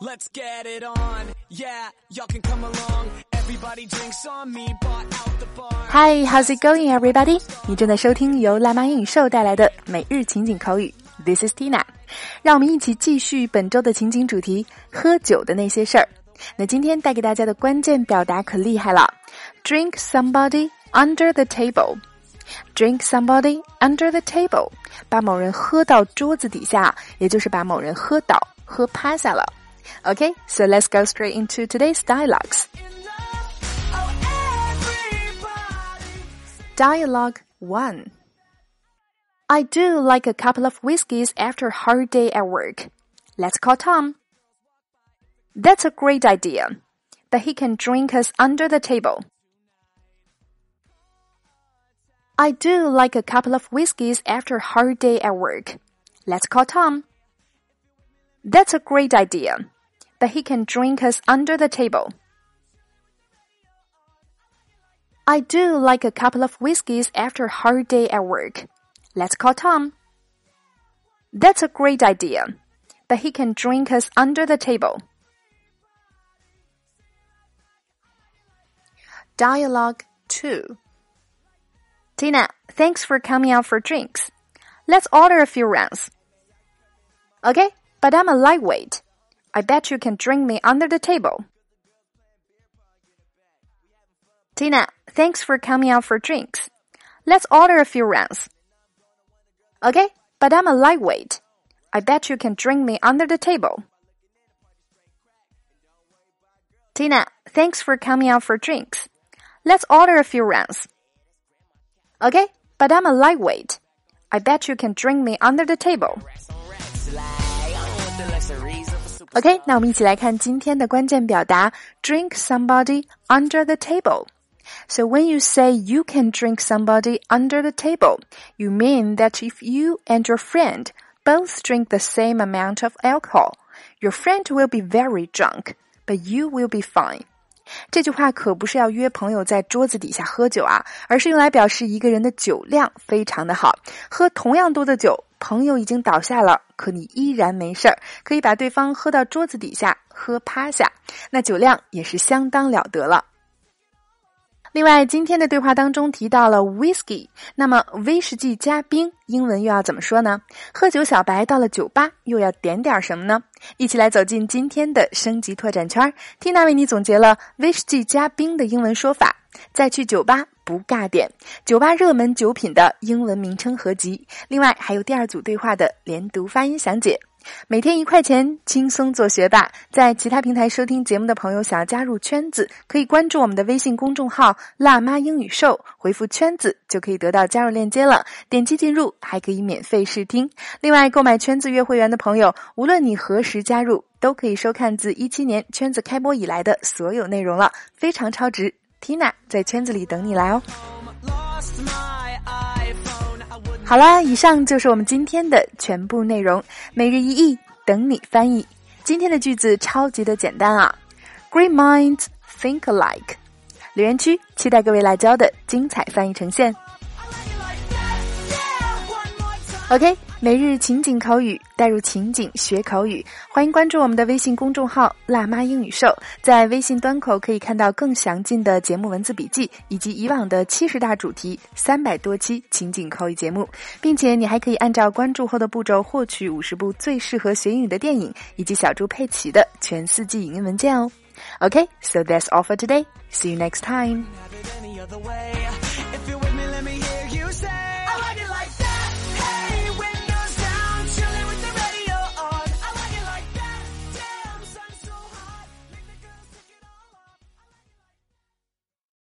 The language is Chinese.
Let's get it on, yeah, y'all can come along. Everybody drinks on me, bought out the bar. Hi, how's it going, everybody? 你正在收听由辣妈英语秀带来的每日情景口语。This is Tina，让我们一起继续本周的情景主题——喝酒的那些事儿。那今天带给大家的关键表达可厉害了，drink somebody under the table。Drink somebody under the table，把某人喝到桌子底下，也就是把某人喝倒、喝趴下了。Okay, so let's go straight into today's dialogues. Dialogue 1 I do like a couple of whiskeys after a hard day at work. Let's call Tom. That's a great idea, but he can drink us under the table. I do like a couple of whiskeys after a hard day at work. Let's call Tom. That's a great idea, but he can drink us under the table. I do like a couple of whiskeys after a hard day at work. Let's call Tom. That's a great idea, but he can drink us under the table. Dialogue 2 Tina, thanks for coming out for drinks. Let's order a few rounds. Okay, but I'm a lightweight. I bet you can drink me under the table. Tina, thanks for coming out for drinks. Let's order a few rounds. Okay, but I'm a lightweight. I bet you can drink me under the table. Tina, thanks for coming out for drinks. Let's order a few rounds. Okay, but I'm a lightweight. I bet you can drink me under the table. OK，那我们一起来看今天的关键表达：drink somebody under the table。So when you say you can drink somebody under the table, you mean that if you and your friend both drink the same amount of alcohol, your friend will be very drunk, but you will be fine. 这句话可不是要约朋友在桌子底下喝酒啊，而是用来表示一个人的酒量非常的好。喝同样多的酒， 朋友已经倒下了，可你依然没事儿，可以把对方喝到桌子底下，喝趴下，那酒量也是相当了得了。另外，今天的对话当中提到了 whiskey，那么威士忌加冰，英文又要怎么说呢？喝酒小白到了酒吧又要点点什么呢？一起来走进今天的升级拓展圈，Tina 为你总结了威士忌加冰的英文说法。再去酒吧不尬点，酒吧热门酒品的英文名称合集。另外还有第二组对话的连读发音详解。每天一块钱，轻松做学霸。在其他平台收听节目的朋友，想要加入圈子，可以关注我们的微信公众号“辣妈英语秀”，回复“圈子”就可以得到加入链接了。点击进入，还可以免费试听。另外，购买圈子月会员的朋友，无论你何时加入，都可以收看自一七年圈子开播以来的所有内容了，非常超值。Tina 在圈子里等你来哦。好啦，以上就是我们今天的全部内容。每日一译，等你翻译。今天的句子超级的简单啊！Great minds think alike。留言区期待各位辣椒的精彩翻译呈现。OK，每日情景口语，带入情景学口语。欢迎关注我们的微信公众号“辣妈英语秀”。在微信端口可以看到更详尽的节目文字笔记，以及以往的七十大主题、三百多期情景口语节目，并且你还可以按照关注后的步骤获取五十部最适合学英语的电影，以及小猪佩奇的全四季影音文件哦。OK，so that's all for today. See you next time.